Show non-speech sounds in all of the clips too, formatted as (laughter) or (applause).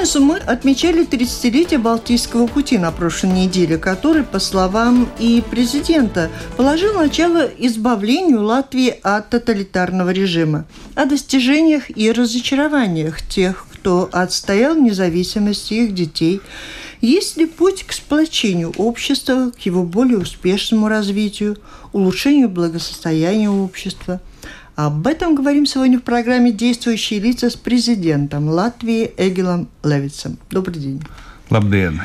Пятницу мы отмечали 30-летие Балтийского пути на прошлой неделе, который, по словам и президента, положил начало избавлению Латвии от тоталитарного режима, о достижениях и разочарованиях тех, кто отстоял независимость их детей, есть ли путь к сплочению общества, к его более успешному развитию, улучшению благосостояния общества – об этом говорим сегодня в программе «Действующие лица» с президентом Латвии Эгилом Левицем. Добрый день. Labdien!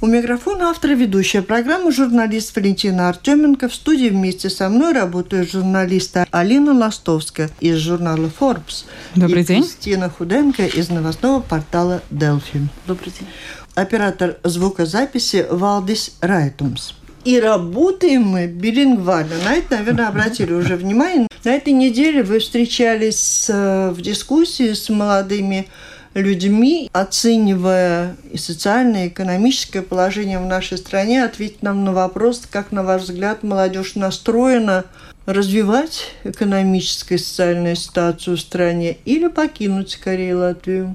У микрофона автор и ведущая программы журналист Валентина Артеменко. В студии вместе со мной работают журналисты Алина Ластовская из журнала Forbes. Добрый и день. Кристина Худенко из новостного портала Delphi. Добрый день. Оператор звукозаписи Валдис Райтумс. И работаем мы билингвально. На это, наверное, обратили уже внимание. На этой неделе вы встречались э, в дискуссии с молодыми людьми, оценивая и социальное, и экономическое положение в нашей стране, ответить нам на вопрос, как, на ваш взгляд, молодежь настроена развивать экономическую и социальную ситуацию в стране или покинуть скорее Латвию?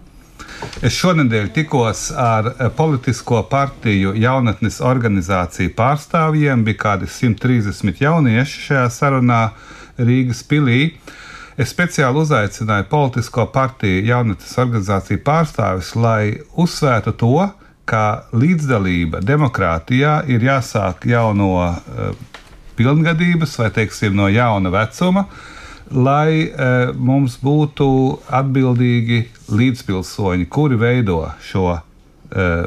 Es šonadēļ tikos ar eh, politisko partiju jaunatnes organizāciju pārstāvjiem. Bija kādi 130 jaunieši šajā sarunā Rīgas pilī. Es speciāli uzaicināju politisko partiju jaunatnes organizāciju pārstāvis, lai uzsvērtu to, ka līdzdalība demokrātijā ir jāsāk jau no uh, pilngadības vai teiksim, no jauna vecuma. Uh, lai uh, mums būtu atbildīgi līdzpilsoņi, kuri veido šo uh,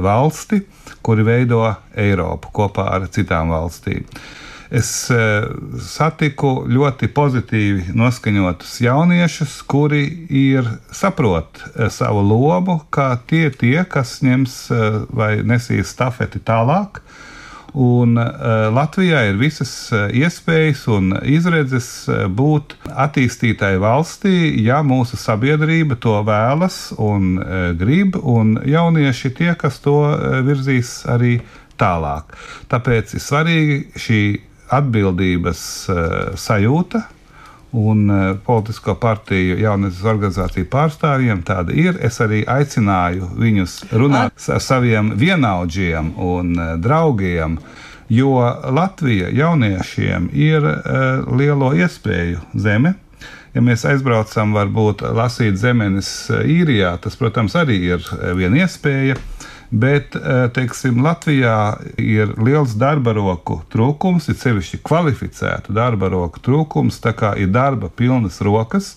valsti, kuri veido Eiropu kopā ar citām valstīm. Es uh, satiku ļoti pozitīvi noskaņotus jauniešus, kuri ir saprot uh, savu lomu, kā tie, tie kas ņems uh, vai nesīs stafeti tālāk. Uh, Un uh, Latvijā ir visas uh, iespējas un izredzes uh, būt attīstītai valstī, ja mūsu sabiedrība to vēlas un uh, grib, un jaunieši tie, kas to uh, virzīs arī tālāk. Tāpēc ir svarīgi šī atbildības sajūta, un uh, politisko partiju jaunatnes organizāciju pārstāvjiem tāda ir. Es arī aicināju viņus runāt ar saviem vienaudžiem un uh, draugiem. Jo Latvija jauniešiem ir uh, lielo iespēju zeme, ja mēs aizbraucam, varbūt lasīt zemenes īrijā, tas, protams, arī ir viena iespēja. Bet, eh, teiksim, Latvijā ir liels darba roku trūkums, ir sevišķi kvalificētu darba roku trūkums, tā kā ir darba pilnas rokas.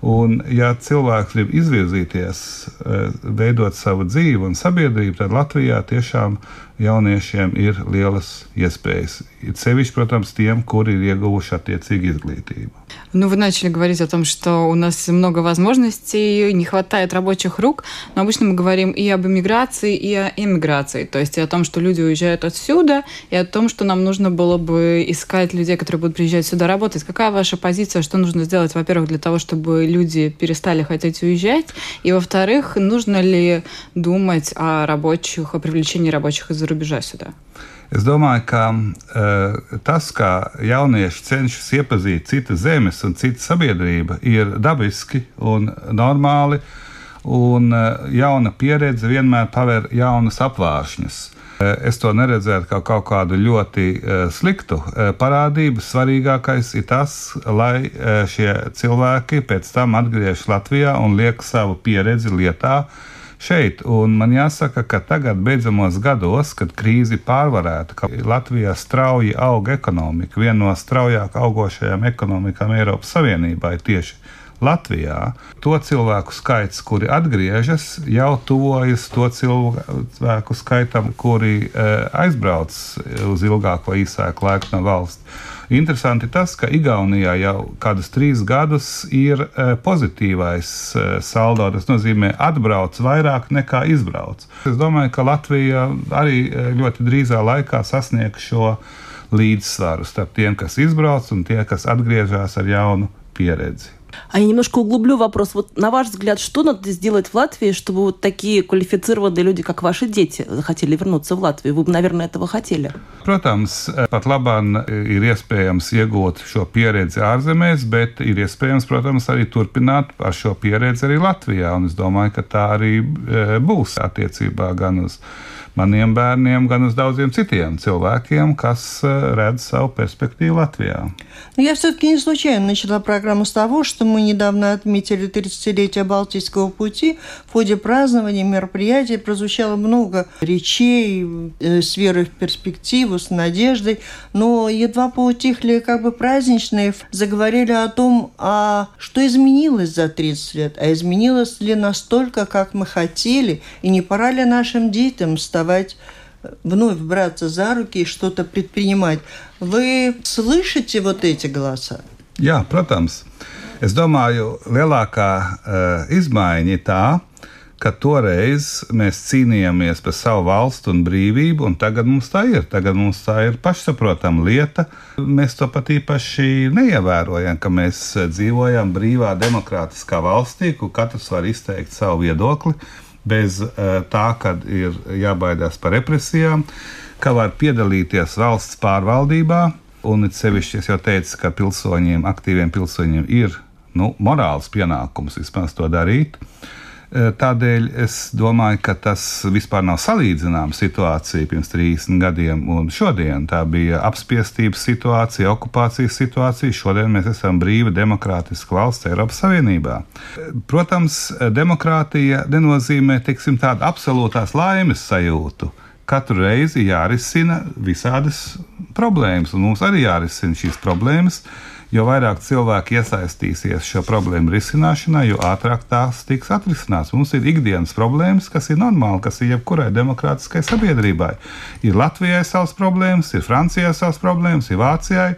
Un, ja cilvēks grib izvirzīties, eh, veidot savu dzīvi un sabiedrību, tad Latvijā tiešām jauniešiem ir lielas iespējas. Ir sevišķi, protams, tiem, kuri ir ieguvuši attiecīgu izglītību. Ну, вы начали говорить о том, что у нас много возможностей, не хватает рабочих рук, но обычно мы говорим и об иммиграции, и о эмиграции, то есть и о том, что люди уезжают отсюда, и о том, что нам нужно было бы искать людей, которые будут приезжать сюда работать. Какая ваша позиция, что нужно сделать, во-первых, для того, чтобы люди перестали хотеть уезжать, и, во-вторых, нужно ли думать о рабочих, о привлечении рабочих из-за rubiežā sēdā? Es domāju, ka uh, tas, kā jaunieši cenšas iepazīt citas zemes un citu sabiedrību, ir dabiski un normāli. Un uh, jauna pieredze vienmēr paver jaunas apvāršņas. Uh, es to neredzētu kā kaut kādu ļoti sliktu parādību. Svarīgākais ir tas, lai šie cilvēki pēc tam atgriežas Latvijā un liek savu pieredzi lietā, uh, šeit. Un man jāsaka, ka tagad, beidzamos gados, kad krīze pārvarēta, ka Latvijā strauji aug ekonomika, viena no straujāk augošajām ekonomikām Eiropas Savienībā ir tieši Latvijā to cilvēku skaits, kuri atgriežas, jau tuvojas to cilvēku skaitam, kuri e, aizbrauc uz ilgāku vai īsāku laiku no valsts. Interesanti tas, ka Igaunijā jau kādus trīs gadus ir e, pozitīvais e, saldo. Tas nozīmē, atbrauc vairāk nekā izbrauc. Es domāju, ka Latvija arī e, ļoti drīzā laikā sasniegs šo līdzsvaru starp tiem, kas izbrauc un tie, kas atgriežas ar jaunu pieredzi. А я немножко углублю вопрос. Вот на ваш взгляд, что надо сделать в Латвии, чтобы вот такие квалифицированные люди, как ваши дети, захотели вернуться в Латвию? Вы бы, наверное, этого хотели. Protams, pat labāk ir iespējams iegūt šo pieredzi ārzemēs, bet ir iespējams, protams, arī turpināt ar šo pieredzi arī Latvijā. Un es domāju, ka tā arī būs attiecībā gan uz maniem bērniem, gan uz daudziem citiem cilvēkiem, kas redz savu перспективу Латвии. Я все-таки не случайно начала программу с того, что мы недавно отметили 30-летие Балтийского пути. В ходе празднования мероприятия прозвучало много речей с верой в перспективу, с надеждой, но едва поутихли как бы праздничные, заговорили о том, а что изменилось за 30 лет, а изменилось ли настолько, как мы хотели, и не пора ли нашим детям вставать вновь браться за руки и что-то предпринимать. Вы слышите вот эти голоса? Jā, protams. Es domāju, lielākā uh, izmaiņa ir tā, ka toreiz mēs cīnījāmies par savu valstu un brīvību, un tagad mums tā ir. Tagad mums tā ir pašsaprotama lieta. Mēs to pat īpaši neievērojam, ka mēs dzīvojam brīvā, demokrātiskā valstī, kur katrs var izteikt savu viedokli bez uh, tā, ka ir jābaidās par represijām, ka var piedalīties valsts pārvaldībā. Un it sevišķi es jau teicu, ka pilsoņiem, aktīviem pilsoņiem ir nu, morāls pienākums vismaz to darīt. Tādēļ es domāju, ka tas vispār nav salīdzināms situācija pirms 30 gadiem un šodien. Tā bija apspiestības situācija, okupācijas situācija. Šodien mēs esam brīva, demokrātiska valsts Eiropas Savienībā. Protams, demokrātija nenozīmē teiksim, tādu absolūtās laimes sajūtu. Katru reizi jārisina visādas problēmas, un mums arī jārisina šīs problēmas. Jo vairāk cilvēki iesaistīsies šo problēmu risināšanā, jo ātrāk tās tiks atrisināts. Mums ir ikdienas problēmas, kas ir normāli, kas ir jebkurai demokrātiskai sabiedrībai. Ir Latvijai savas problēmas, ir Francijai savas problēmas, ir Vācijai.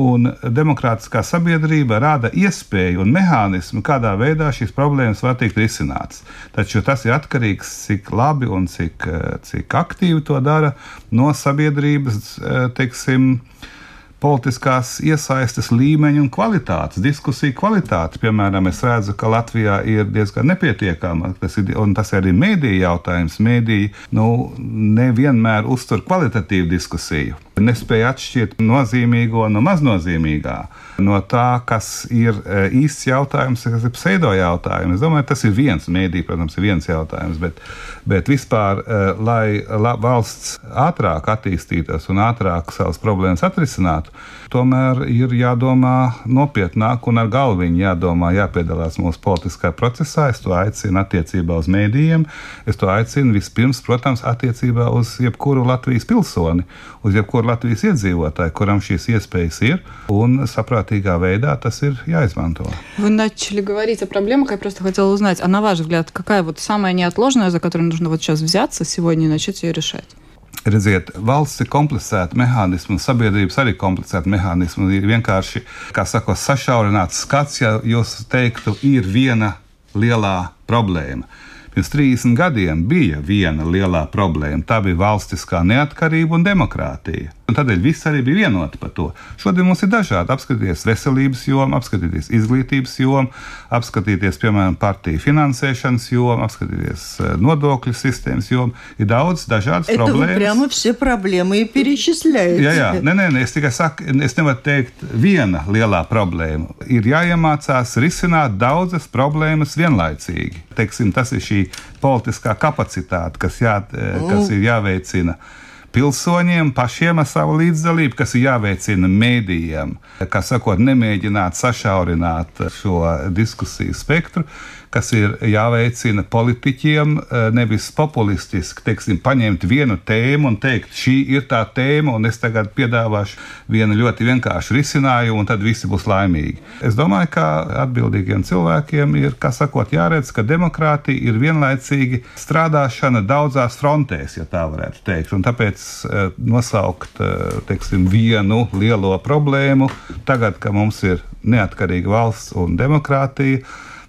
Un demokrātiskā sabiedrība rada iespēju un mehānismu, kādā veidā šīs problēmas var tikt risinātas. Taču tas ir atkarīgs, cik labi un cik, cik aktīvi to dara no sabiedrības, teiksim, politiskās iesaistes līmeņa un kvalitātes, diskusiju kvalitāte. Piemēram, es redzu, ka Latvijā ir diezgan nepietiekama. Tas ir, tas ir arī mēdīņu jautājums. Mēdīji nu, nevienmēr uztur kvalitatīvu diskusiju. Nespēja atšķirt nozīmīgo no maznozīmīgā. No tā, kas ir īsts jautājums, kas ir pseido jautājums. Es domāju, tas ir viens mēdī, protams, ir viens jautājums, bet, bet vispār, lai valsts ātrāk attīstītos un ātrāk savas problēmas atrisinātu, tomēr ir jādomā nopietnāk un ar galviņu jādomā, jāpiedalās mūsu politiskajā procesā. Es to aicinu attiecībā uz mēdījiem. Es to aicinu vispirms, protams, attiecībā uz jebkuru Latvijas pilsoni, uz jebkuru Latvijas iedzīvotāju, kuram šīs iespējas ir, un saprātīgā veidā tas ir jāizmanto. Вы начали говорить о проблемах, я просто хотела узнать, а на ваш взгляд, какая вот самая неотложная, за которую нужно вот сейчас взяться сегодня и начать ее решать? Redziet, valsts ir komplicēta mehānisma, un sabiedrības arī komplicēta mehānisma. Ir vienkārši, kā saka, sašaurināts skats, ja jūs teiktu, ir viena lielā problēma. Pirms 30 gadiem bija viena lielā problēma. Tā bija valstiskā neatkarība un demokrātija. Un tādēļ viss arī bija vienoti par to. Šodien mums ir dažādi. Apskatīties veselības jomu, apskatīties izglītības jomu, apskatīties, piemēram, partiju finansēšanas jomu, apskatīties nodokļu sistēmas jomu. Ir daudz dažādas Это вы problēmas. прямо все проблемы и перечисляете. Jā, jā, nē, nē, nē, es tikai saku, es nevaru teikt, viena lielā problēma. Ir jāiemācās risināt daudzas problēmas vienlaicīgi. Teiksim, tas ir šī politiskā kapacitāte, kas, jā, kas ir jāveicina pilsoņiem pašiem ar savu līdzdalību, kas ir jāveicina mēdījiem, kā sakot, nemēģināt sašaurināt šo diskusiju spektru, kas ir jāveicina politiķiem, nevis populistiski, teiksim, paņemt vienu tēmu un teikt, šī ir tā tēma, un es tagad piedāvāšu vienu ļoti vienkāršu risinājumu, un tad visi būs laimīgi. Es domāju, ka atbildīgiem cilvēkiem ir, kā sakot, jāredz, ka demokrātija ir vienlaicīgi strādāšana daudzās frontēs, ja tā varētu teikt. Un tāpēc eh, nosaukt eh, teiksim, vienu lielo problēmu, tagad, kad mums ir neatkarīga valsts un demokrātija,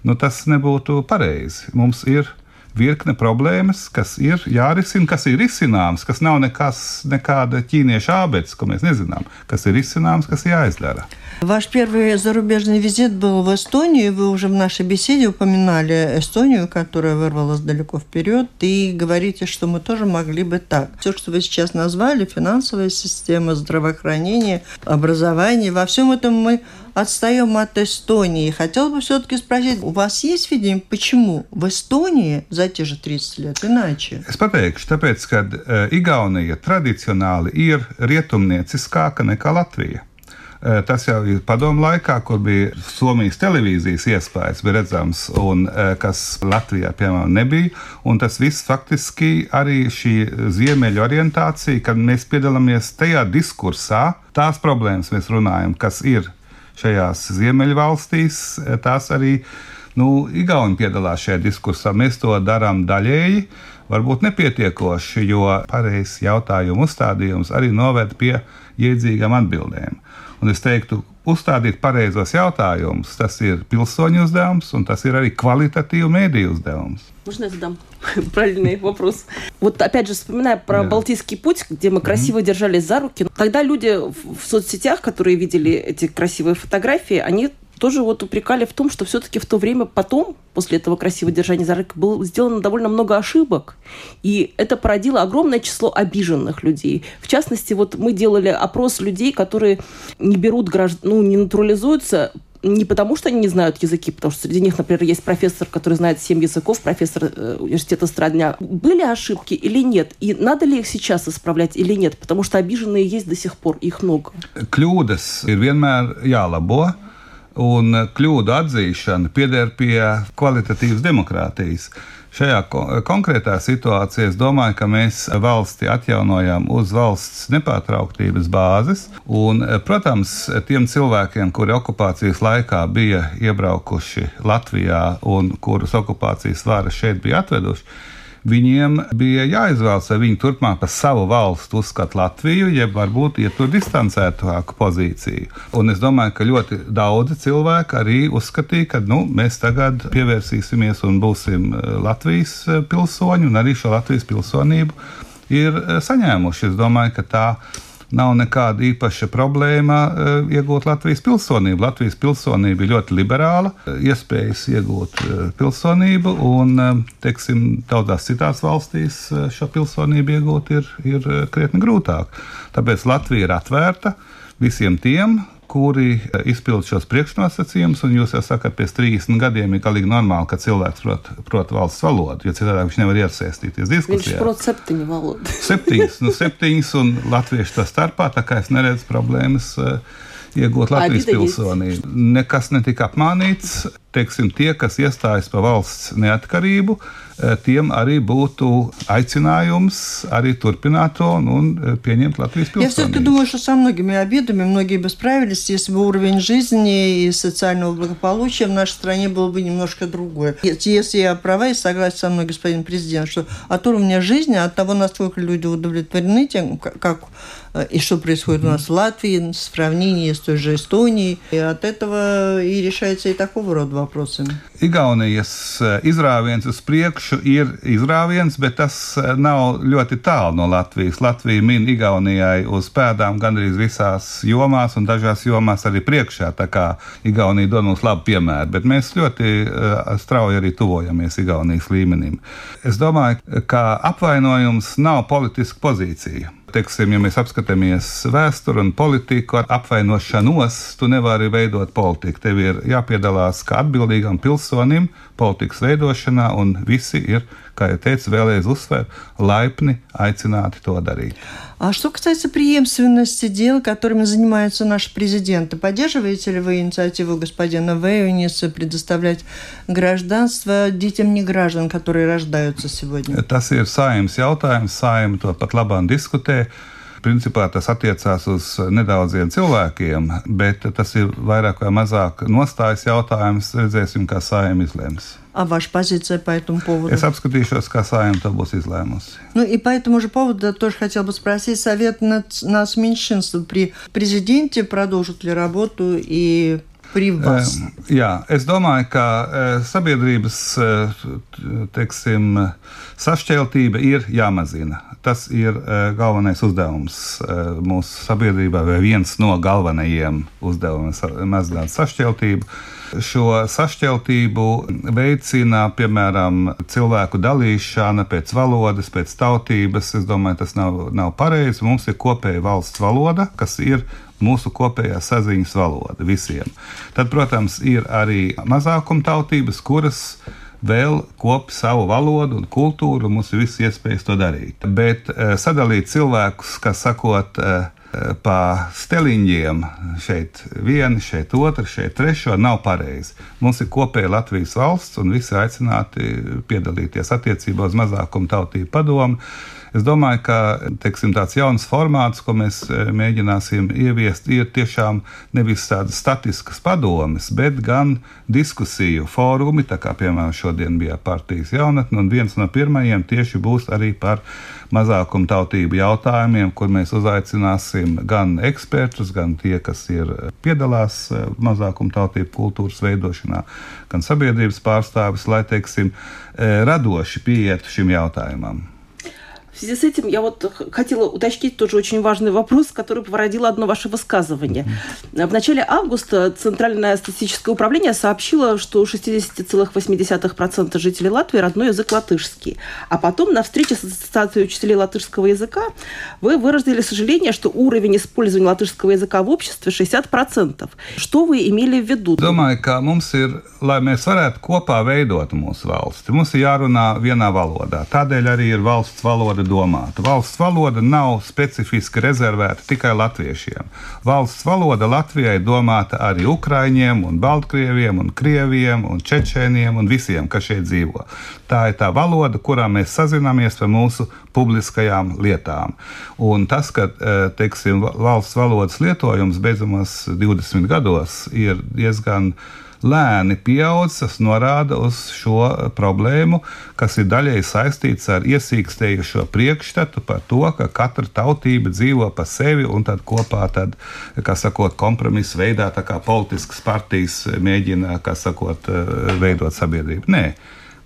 nu, tas nebūtu pareizi. Mums ir virkne problēmas, kas ir jārisina, kas ir risināms, kas nav nekas, nekāda ķīniešu ābeces, ko mēs nezinām, kas ir risināms, kas jāizdara. Ваш первый зарубежный визит был в Эстонию. Вы уже в нашей беседе упоминали Эстонию, которая вырвалась далеко вперед, и говорите, что мы тоже могли бы так. Все, что вы сейчас назвали, финансовая система, здравоохранение, образование, во всем этом мы отстаем от Эстонии. Хотел бы все-таки спросить, у вас есть видение, почему в Эстонии за те же 30 лет иначе? Es pateikšu, tāpēc, ka uh, Igaunija tradicionāli ir rietumnieciskāka nekā Latvija. Uh, tas jau ir padomu laikā, kur bija Somijas televīzijas iespējas, bija redzams, un uh, kas Latvijā, piemēram, nebija. Un tas viss faktiski arī šī ziemeļu orientācija, kad mēs piedalāmies tajā diskursā, tās problēmas mēs runājam, kas ir šajās ziemeļvalstīs, tās arī nu, Igauni piedalās šajā diskursā. Mēs to darām daļēji, varbūt nepietiekoši, jo pareizs jautājumu uzstādījums arī noved pie iedzīgām atbildēm. Un es teiktu, uzstādīt pareizos jautājumus, tas ir pilsoņu uzdevums, un tas ir arī kvalitatīvu mēdīju uzdevums. Можно я задам (laughs) правильный вопрос? Вот опять же, вспоминая про Да. Балтийский путь, где мы красиво держались за руки, тогда люди в соцсетях, которые видели эти красивые фотографии, они тоже вот упрекали в том, что все-таки в то время потом, после этого красивого держания за руки, было сделано довольно много ошибок. И это породило огромное число обиженных людей. В частности, вот мы делали опрос людей, которые не берут граждан, ну, не натурализуются не потому, что они не знают языки, потому что среди них, например, есть профессор, который знает семь языков, профессор э, университета страдня. Были ошибки или нет? И надо ли их сейчас исправлять или нет? Потому что обиженные есть до сих пор, их много. Kļūdas ir vienmēr jālabo, un kļūdu atzīšana pieder pie kvalitatīvas demokrātijas. Šajā ko konkrētā situācijā es domāju, ka mēs valsti atjaunojam uz valsts nepārtrauktības bāzes. Un, protams, tiem cilvēkiem, kuri okupācijas laikā bija iebraukuši Latvijā un kurus okupācijas vara šeit bija atveduši, Viņiem bija jāizvēlas, vai viņi turpmāk par savu valstu uzskata Latviju, jeb varbūt ietur distancētāku pozīciju. Un es domāju, ka ļoti daudzi cilvēki arī uzskatīja, ka nu, mēs tagad pievērsīsimies un būsim eh, Latvijas eh, pilsoņi, un arī šo Latvijas pilsonību ir eh, saņēmuši. Es domāju, ka tā nav nekāda īpaša problēma uh, iegūt Latvijas pilsonību. Latvijas pilsonība ir ļoti liberāla, uh, iespējas iegūt uh, pilsonību, un, teiksim, daudzās citās valstīs šo pilsonību iegūt ir, ir krietni grūtāk. Tāpēc Latvija ir atvērta visiem tiem, kuri e, izpild šos priekšnosacījumus, un jūs jau sakat, pēc 30 gadiem ir galīgi normāli, ka cilvēks prot, prot valsts valodu, jo citādi viņš nevar iesaistīties diskusijā. Viņš prot septiņu valodu. (laughs) septiņas, nu septiņas, un latviešu tā starpā, tā kā es neredzu problēmas. Uh, iegūt Latvijas pilsonību. Nekas netika apmānīts. Teiksim, tie, kas iestājas par valsts neatkarību, uh, tiem arī būtu aicinājums arī turpināt to un, pieņemt Latvijas Я все-таки думаю, что со многими обидами многие бы справились, если бы уровень жизни и социального благополучия в нашей стране был бы немножко другой. Если я права и согласен со мной, господин президент, что от уровня жизни, от того, насколько люди удовлетворены тем, как и что происходит у нас в Латвии, в сравнении с той же Эстонией, и от этого и решается и такого рода вопросы. Igaunijas eh, izrāviens uz priekšu ir izrāviens, bet tas eh, nav ļoti tālu no Latvijas. Latvija min Igaunijai uz pēdām gandrīz visās jomās, un dažās jomās arī priekšā. Tā kā Igaunija dod mums labu piemēru, bet mēs ļoti uh, strauji arī tuvojamies Igaunijas līmenim. Es domāju, ka apvainojums nav politiska pozīcija. Teiksim, ja mēs apskatāmies vēsturi un politiku ar apvainošanos, tu nevari veidot politiku. Tev ir jāpiedalās kā atbildīgam pilsonim politikas veidošanā, un visi ir, kā jau teicu, vēlreiz uzsver, laipni aicināti to darīt. А что касается преемственности дел, которыми занимаются наши президенты, поддерживаете ли вы инициативу господина Вейониса предоставлять гражданство детям неграждан, которые рождаются сегодня? Tas ir saimnes jautājums, saima to pat labāk diskutē. Principā tas attiecās uz nedaudziem cilvēkiem, bet tas ir vairāk vai mazāk nostājas jautājums. Redzēsim, kā saima izlems. А ваша позиция по этому поводу? Es apskatīšos, kā saima to būs izlēmusi. Ну и по этому же поводу тоже хотел бы спросить совет нац- нас меньшинств при президенте продолжит ли работу и Privas. Jā, es domāju, ka sabiedrības teiksim, sašķeltība ir jāmazina. Tas ir galvenais uzdevums mūsu sabiedrībā, vai viens no galvenajiem uzdevumiem - mazināt sašķeltību. Šo sašķeltību veicina, piemēram, cilvēku dalīšana pēc valodas, pēc tautības. Es domāju, tas nav, nav pareizi. Mums ir kopēja valsts valoda, kas ir mūsu kopējā saziņas valoda visiem. Tad, protams, ir arī mazākumtautības, kuras vēl kopi savu valodu un kultūru, un mums ir visas iespējas to darīt. Bet eh, sadalīt cilvēkus, kas sakot, eh, pa steliņiem, šeit viena, šeit otra, šeit trešo, nav pareizi. Mums ir kopēja Latvijas valsts, un visi aicināti piedalīties attiecībā uz mazākumu tautību padomu. Es domāju, ka teiksim, tāds jauns formāts, ko mēs e, mēģināsim ieviest, ir tiešām nevis tādas statiskas padomes, bet gan diskusiju fórumi. Tā kā piemēram šodien bija partijas jaunatne, un viens no pirmajiem tieši būs arī par mazākumu tautību jautājumiem, kur mēs uzaicināsim gan ekspertus, gan tie, kas ir piedalās e, mazākumu tautību kultūras veidošanā, gan sabiedrības pārstāvis, lai teiksim, e, radoši pieietu šim jautājumam. В связи с этим я вот хотела уточнить тоже очень важный вопрос, который породило одно ваше высказывание. В начале августа Центральное статистическое управление сообщило, что у 60,8% жителей Латвии родной язык латышский. А потом на встрече с Ассоциацией учителей латышского языка вы выразили сожаление, что уровень использования латышского языка в обществе 60%. Что вы имели в виду? Domāju, ka mums ir, lai mēs varētu kopā veidot mūsu valsti, mums ir jārunā vienā valodā. Tādēļ arī ir valsts valoda domāta. Valsts valoda nav specifiski rezervēta tikai latviešiem. Valsts valoda Latvijai domāta arī ukraiņiem, un baltkrieviem, un krieviem, un čečēniem un visiem, kas šeit dzīvo. Tā ir tā valoda, kurā mēs sazināmies par mūsu publiskajām lietām. Un tas, ka eh, teiksim, valsts valodas lietojums beidzamos 20 gados ir diezgan lēni pieaudz, tas norāda uz šo problēmu, kas ir daļēji saistīts ar iesīkstējušo priekšstatu par to, ka katra tautība dzīvo pa sevi un tad kopā, tad, kā sakot, kompromisa veidā, tā kā politiskas partijas mēģina, kā sakot, veidot sabiedrību. Nē,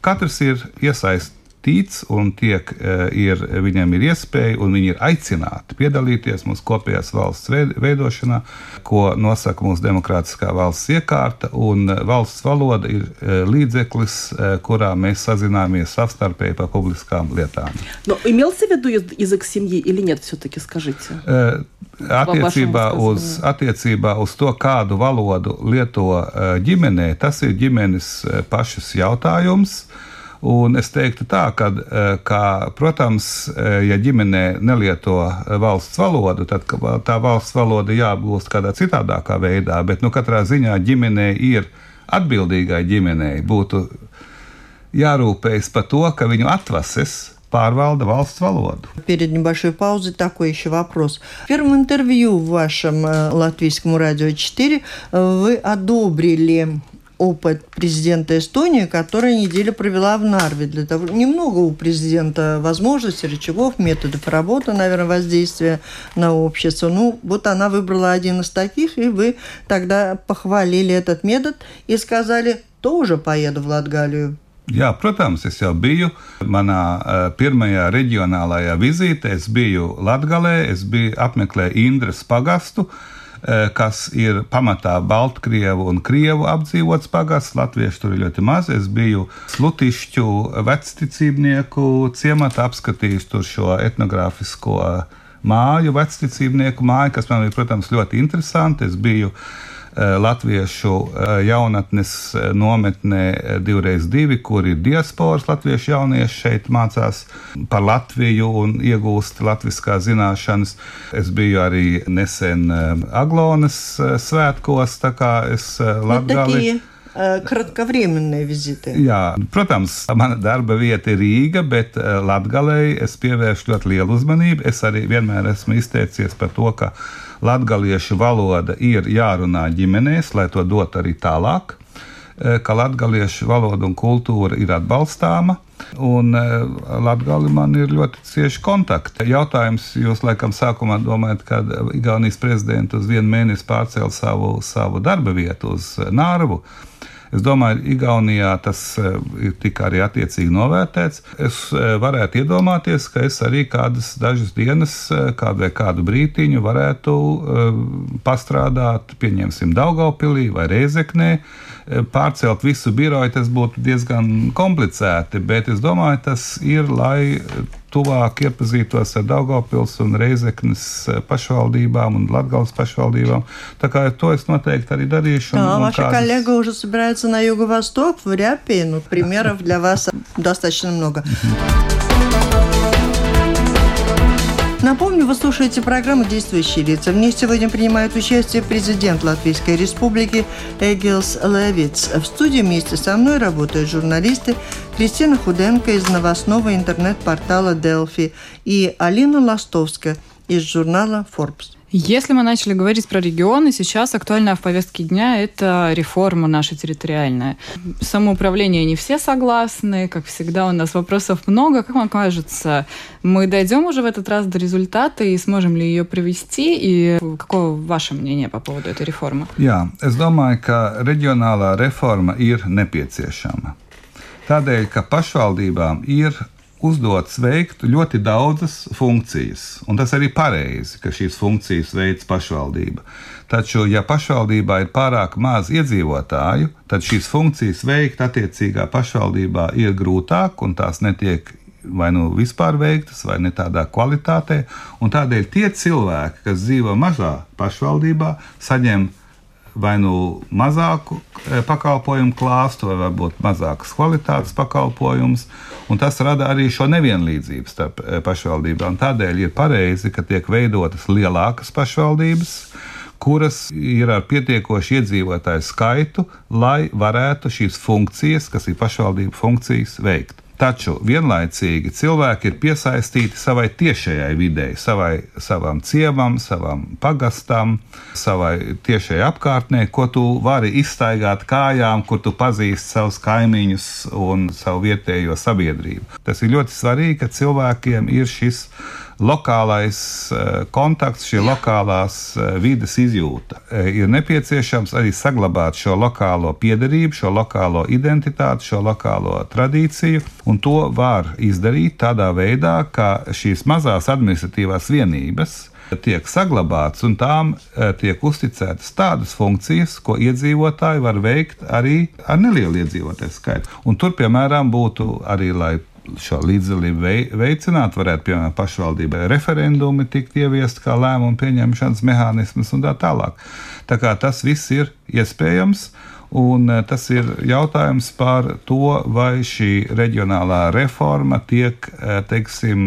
katrs ir iesaistīts tic un tiek, eh, ir, viņiem ir iespēja un viņi ir aicināti piedalīties mūsu kopējās valsts veidošanā, ko nosaka mūsu demokrātiskā valsts iekārta. Valsts valoda ir eh, līdzeklis, eh, kurā mēs sazināmies savstarpēji par publiskām lietām. Но имелся в виду язык семьи или нет, все-таки скажите? Attiecībā uz, attiecībā uz to, kādu valodu lieto ģimenē, tas ir ģimenes pašas jautājums. Un es teiktu tā, ka, e, ka, protams, e, ja ģimenē nelieto valsts valodu, tad tā valsts valoda jāapgūst kādā citādākā veidā, bet nu, katrā ziņā ģimenē ir atbildīgai ģimenei būtu jārūpējas par to, ka viņu atvases pārvalda valsts валоду. Перед небольшой паузой такой еще вопрос. В первом интервью в вашем э, латвийском радио 4 вы одобрили опыт президента Эстонии, которая неделю провела в Нарве. Для того, немного у президента возможностей, рычагов, методов работы, наверное, воздействия на общество. Ну, вот она выбрала один из таких, и вы тогда похвалили этот метод и сказали, тоже поеду в Латгалию. Jā, protams, es jau biju manā uh, pirmajā reģionālajā vizītē. Es biju Latvijā, es biju apmeklēju Indras pagastu. Kas ir pamatā Baltkrievu un Krievu apdzīvots pagasts. Latviešu tur ir ļoti maz. Es biju Slutišķu vecticībnieku ciematā, apskatījis tur šo etnogrāfisko māju, vecticībnieku māju, kas man bija, protams, ļoti interesanti. Es biju uh, Eh, Eh, latviešu eh, jaunatnes eh, nometnē divreiz divi, kur ir diasporas latviešu jaunieši šeit mācās par Latviju un iegūst latviskā zināšanas. Es biju arī nesen Aglonas svētkos, tā kā es nu, Latgali. Nu, kratkovremenē vizīte. Jā, protams, mana darba vieta ir Rīga, bet Latvijai es pievēršu ļoti lielu uzmanību. Es arī vienmēr esmu izteicies par to, ka latgaliešu valoda ir jārunā ģimenēs, lai to dot arī tālāk, eh, ka latgaliešu valoda un kultūra ir atbalstāma Un Latvijā man ir ļoti cieši kontakti. Jautājums, jūs laikam sākumā domājat, ka Igaunijas prezidents uz vienu mēnesi pārcēla savu, savu darba vietu uz Nārvu. Es domāju, Igaunijā tas eh, ir tik arī attiecīgi novērtēts. Es eh, varētu iedomāties, ka es arī kādas dažas dienas, eh, kādu vai kādu brītiņu varētu pastrādāt, pieņemsim, Daugaupilī vai Reizeknē. Pārcelt visu biroju tas būtu diezgan komplicēti, bet es domāju, tas ir, lai tuvāk iepazītos ar Daugopils un Reizeknas eh, pašvaldībām un Latgales pašvaldībām. Tā kā to es noteikti arī darīšu. Да, un, ваша kādas... коллега уже собирается на юго-восток, в Ряпе, ну, примеров для вас достаточно много. Напомню, вы слушаете программу «Действующие лица». В ней сегодня принимает участие президент Латвийской Республики Эгилс Левиц. В студии вместе со мной работают журналисты Кристина Худенко из новостного интернет-портала «Делфи» и Алина Ластовская из журнала Forbes. Если мы начали говорить про регионы, сейчас актуальная в повестке дня – это реформа наша территориальная. Самоуправление не все согласны, как всегда у нас вопросов много. Как вам кажется, мы дойдем уже в этот раз до результата и сможем ли ее провести? И какое ваше мнение по поводу этой реформы? Jā, es domāju, ka reģionālā reforma ir nepieciešama. Tādēļ, ka pašvaldībām ir uzdots veikt ļoti daudzas funkcijas, un tas arī pareizi, ka šīs funkcijas veids pašvaldība. Taču, ja pašvaldībā ir pārāk maz iedzīvotāju, tad šīs funkcijas veikt attiecīgā pašvaldībā ir grūtāk, un tās netiek vai nu vispār veiktas, vai ne tādā kvalitātē. Tādēļ tie cilvēki, kas dzīvo mazā pašvaldībā, saņem vai nu mazāku e, pakalpojumu klāstu, vai varbūt mazākas kvalitātes pakalpojumus, tas rada arī šo nevienlīdzību starp e, pašvaldībām. Tādēļ ir pareizi, ka tiek veidotas lielākas pašvaldības, kuras ir ar pietiekošu iedzīvotāju skaitu, lai varētu šīs funkcijas, kas ir pašvaldību funkcijas, veikt. Taču vienlaicīgi cilvēki ir piesaistīti savai tiešajai videi, savai, savam ciemam, savam pagastam, savai tiešajai apkārtnē, ko tu vari izstaigāt kājām, kur tu pazīsti savus kaimiņus un savu vietējo sabiedrību. Tas ir ļoti svarīgi, ka cilvēkiem ir šis lokālais uh, kontakts, šī lokālās uh, vides izjūta. Uh, ir nepieciešams arī saglabāt šo lokālo piederību, šo lokālo identitāti, šo lokālo tradīciju, un to var izdarīt tādā veidā, ka šīs mazās administratīvās vienības tiek saglabāts, un tām tiek uzticētas tādas funkcijas, ko iedzīvotāji var veikt arī ar nelielu iedzīvotāju skaitu. Un tur, piemēram, būtu arī, lai šo līdzdalību veicināt, varētu, piemēram, pašvaldībai referendumi tikt ieviest kā lēmumu pieņemšanas mehānisms un tā tālāk. Tā kā tas viss ir iespējams. Un eh, tas ir jautājums par to, vai šī reģionālā reforma tiek eh, teiksim,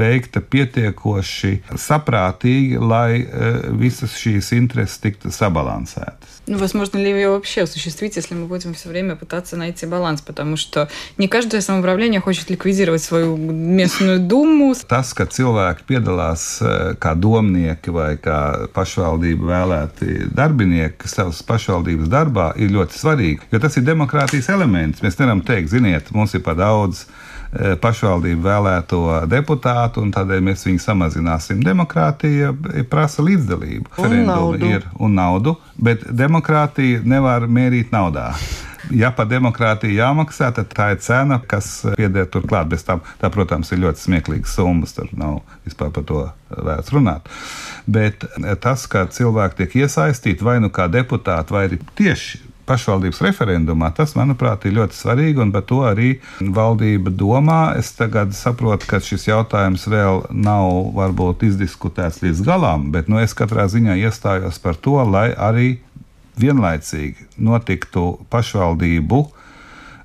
veikta pietiekoši saprātīgi, lai eh, visas šīs intereses tiktu sabalansētas. Ну, возможно ли ее вообще осуществить, если мы будем все время пытаться найти баланс, потому что не каждое самоуправление хочет ликвидировать свою местную думу. Tas, ka cilvēki piedalās kā domnieki vai kā pašvaldību vēlēti darbinieki savas pašvaldības darbā, ir ļoti svarīgi, jo tas ir demokrātijas elements. Mēs nevaram teikt, ziniet, mums ir par daudz Eh, pašvaldību vēlēto deputātu, un tādēļ mēs viņu samazināsim. Demokrātija prasa līdzdalību. Referendumi ir un naudu, bet demokrātija nevar mērīt naudā. Ja par demokrātiju jāmaksā, tad tā ir cena, kas pieder turklāt. Bez tam, tā, protams, ir ļoti smieklīgas summas. Tur nav vispār par to vērts runāt. Bet tas, ka cilvēki tiek iesaistīti vai nu kā deputāti, vai arī tieši pašvaldības referendumā. Tas, manuprāt, ir ļoti svarīgi, un par to arī valdība domā. Es tagad saprotu, ka šis jautājums vēl nav varbūt izdiskutēts līdz galam, bet nu, es katrā ziņā iestājos par to, lai arī vienlaicīgi notiktu pašvaldību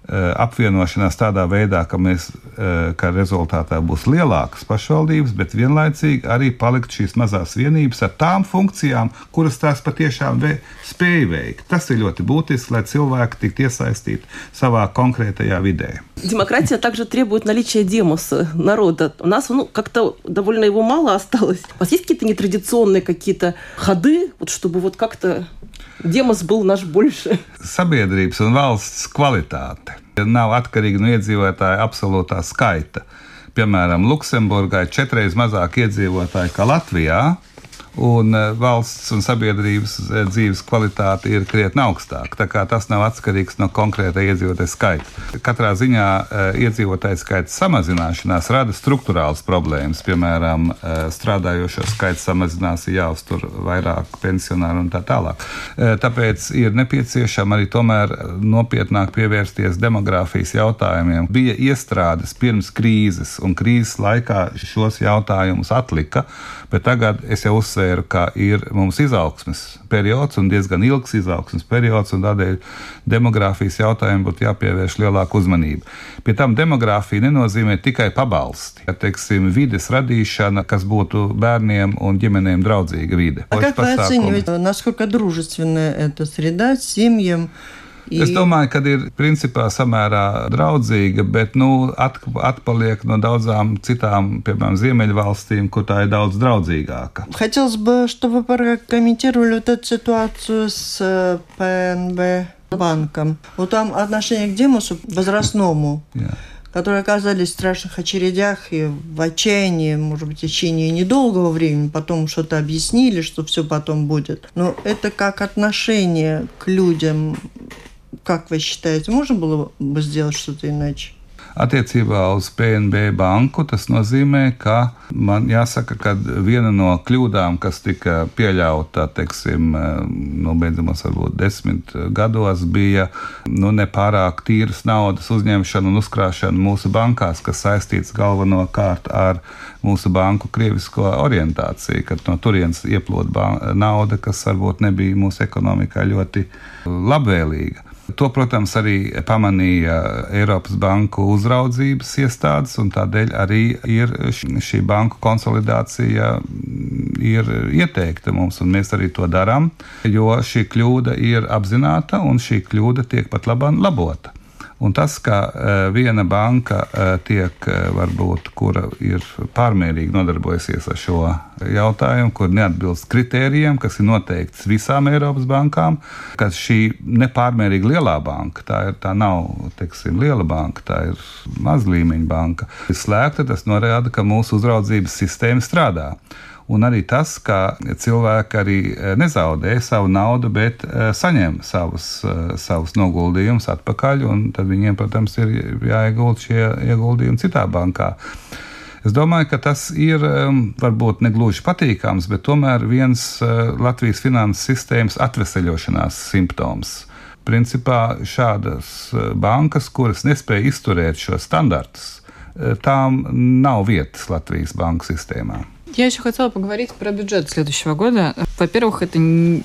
apvienošanās tādā veidā, ka, mēs, eh, ka rezultātā būs lielākas pašvaldības, bet vienlaicīgi arī palikt šīs mazās vienības ar tām funkcijām, kuras tās patiešām spēj veikt. Tas ir ļoti būtiski, lai cilvēki tiktu iesaistīti savā konkrētajā vidē. Демократия также требует наличия демоса, народа. У нас ну, как-то довольно его мало осталось. У вас есть какие-то нетрадиционные какие-то ходы, вот, чтобы вот как-то Diemas bija naš buļš. Sabiedrības un valsts kvalitāte nav atkarīga no iedzīvotāja absolūtā skaita. Piemēram, Luksemburgai ir četreiz mazāk iedzīvotāji nekā Latvijā, un eh, valsts un sabiedrības eh, dzīves kvalitāte ir krietni augstāka. Tas nav atkarīgs no konkrēta iedzīvotāja skaita. Katrā ziņā eh, iedzīvotāju skaita samazināšanās rada struktūrāls problēmas. Piemēram, strādājošo skaits samazinās, jāuztur vairāk pensionāru un tā tālāk. Tāpēc ir nepieciešama arī tomēr nopietnāk pievērsties demogrāfijas jautājumiem. Bija iestrādes pirms krīzes, un krīzes laikā šos jautājumus atlika, bet tagad es jau uzsveru uzsvēru, ka ir mums izaugsmes periods un diezgan ilgs izaugsmes periods, un tādēļ demogrāfijas jautājumiem būtu jāpievērš lielāka uzmanība. Pie tam demogrāfija nenozīmē tikai pabalsti, ja teiksim, vides radīšana, kas būtu bērniem un ģimenēm draudzīga vide. А как вы оцениваете, насколько дружественная эта среда с семьям? I... Es domāju, ka ir principā samērā draudzīga, bet nu, at, atpaliek no daudzām citām, piemēram, Ziemeļvalstīm, kur tā ir daudz draudzīgāka. Хотелось бы, чтобы вы прокомментировали вот эту ситуацию с ПНБ банком. Вот там отношение к Демусу возрастному. (laughs) Yeah которые оказались в страшных очередях и в отчаянии, может быть, в течение недолгого времени, потом что-то объяснили, что все потом будет. Но это как отношение к людям Как вы считаете, можно было бы сделать что-то иначе? Attiecībā uz PNB banku tas nozīmē, ka man jāsaka, ka viena no kļūdām, kas tika pieļauta, teiksim, nu, beidzamos varbūt desmit gados, bija nu, nepārāk tīras naudas uzņemšana un uzkrāšana mūsu bankās, kas saistīts galvenokārt ar mūsu banku krievisko orientāciju, kad no turienes ieplūda nauda, kas varbūt nebija mūsu ekonomikā ļoti labvēlīga. To, protams, arī pamanīja Eiropas banku uzraudzības iestādes, un tādēļ arī ir šī banku konsolidācija ir ieteikta mums, un mēs arī to darām, jo šī kļūda ir apzināta un šī kļūda tiek pat labāk labota. Un tas, ka uh, viena banka uh, tiek, uh, varbūt, kura ir pārmērīgi nodarbojusies ar šo jautājumu, kur neatbilst kritērijiem, kas ir noteikts visām Eiropas bankām, ka šī nepārmērīgi lielā banka, tā, ir, tā nav teiksim, liela banka, tā ir mazlīmeņa banka, ir slēgta, tas norāda, ka mūsu uzraudzības sistēma strādā. Un arī tas, ka cilvēki arī e, nezaudē savu naudu, bet e, saņem savus, e, savus noguldījumus atpakaļ, un tad viņiem, protams, ir jāiegulda šie ieguldījumi citā bankā. Es domāju, ka tas ir varbūt ne gluži patīkams, bet tomēr viens Latvijas finanses sistēmas atveseļošanās simptoms. Principā šādas bankas, kuras nespēja izturēt šo standartus, tām nav vietas Latvijas banku sistēmā. Я еще хотела поговорить про бюджет следующего года. Во-первых, это